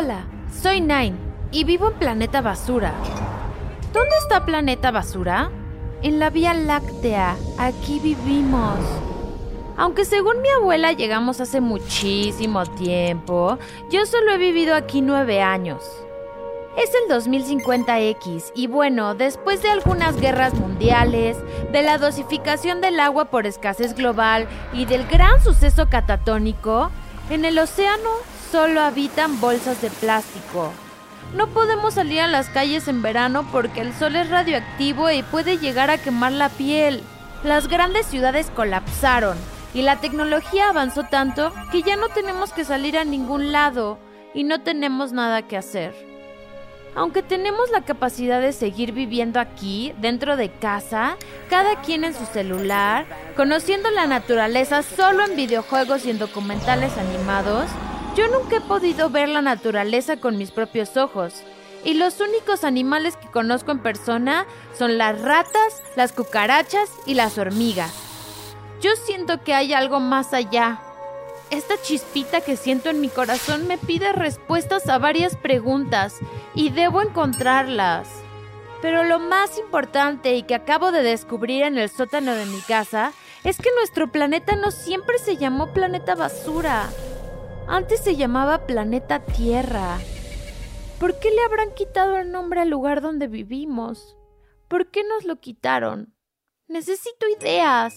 Hola, soy Nine y vivo en Planeta Basura. ¿Dónde está Planeta Basura? En la Vía Láctea. Aquí vivimos. Aunque según mi abuela llegamos hace muchísimo tiempo, yo solo he vivido aquí nueve años. Es el 2050X y bueno, después de algunas guerras mundiales, de la dosificación del agua por escasez global y del gran suceso catatónico, en el océano solo habitan bolsas de plástico. No podemos salir a las calles en verano porque el sol es radioactivo y puede llegar a quemar la piel. Las grandes ciudades colapsaron y la tecnología avanzó tanto que ya no tenemos que salir a ningún lado y no tenemos nada que hacer. Aunque tenemos la capacidad de seguir viviendo aquí, dentro de casa, cada quien en su celular, conociendo la naturaleza solo en videojuegos y en documentales animados, yo nunca he podido ver la naturaleza con mis propios ojos. Y los únicos animales que conozco en persona son las ratas, las cucarachas y las hormigas. Yo siento que hay algo más allá, esta chispita que siento en mi corazón me pide respuestas a varias preguntas y debo encontrarlas. Pero lo más importante y que acabo de descubrir en el sótano de mi casa es que nuestro planeta no siempre se llamó planeta basura. Antes se llamaba planeta Tierra. ¿Por qué le habrán quitado el nombre al lugar donde vivimos? ¿Por qué nos lo quitaron? Necesito ideas.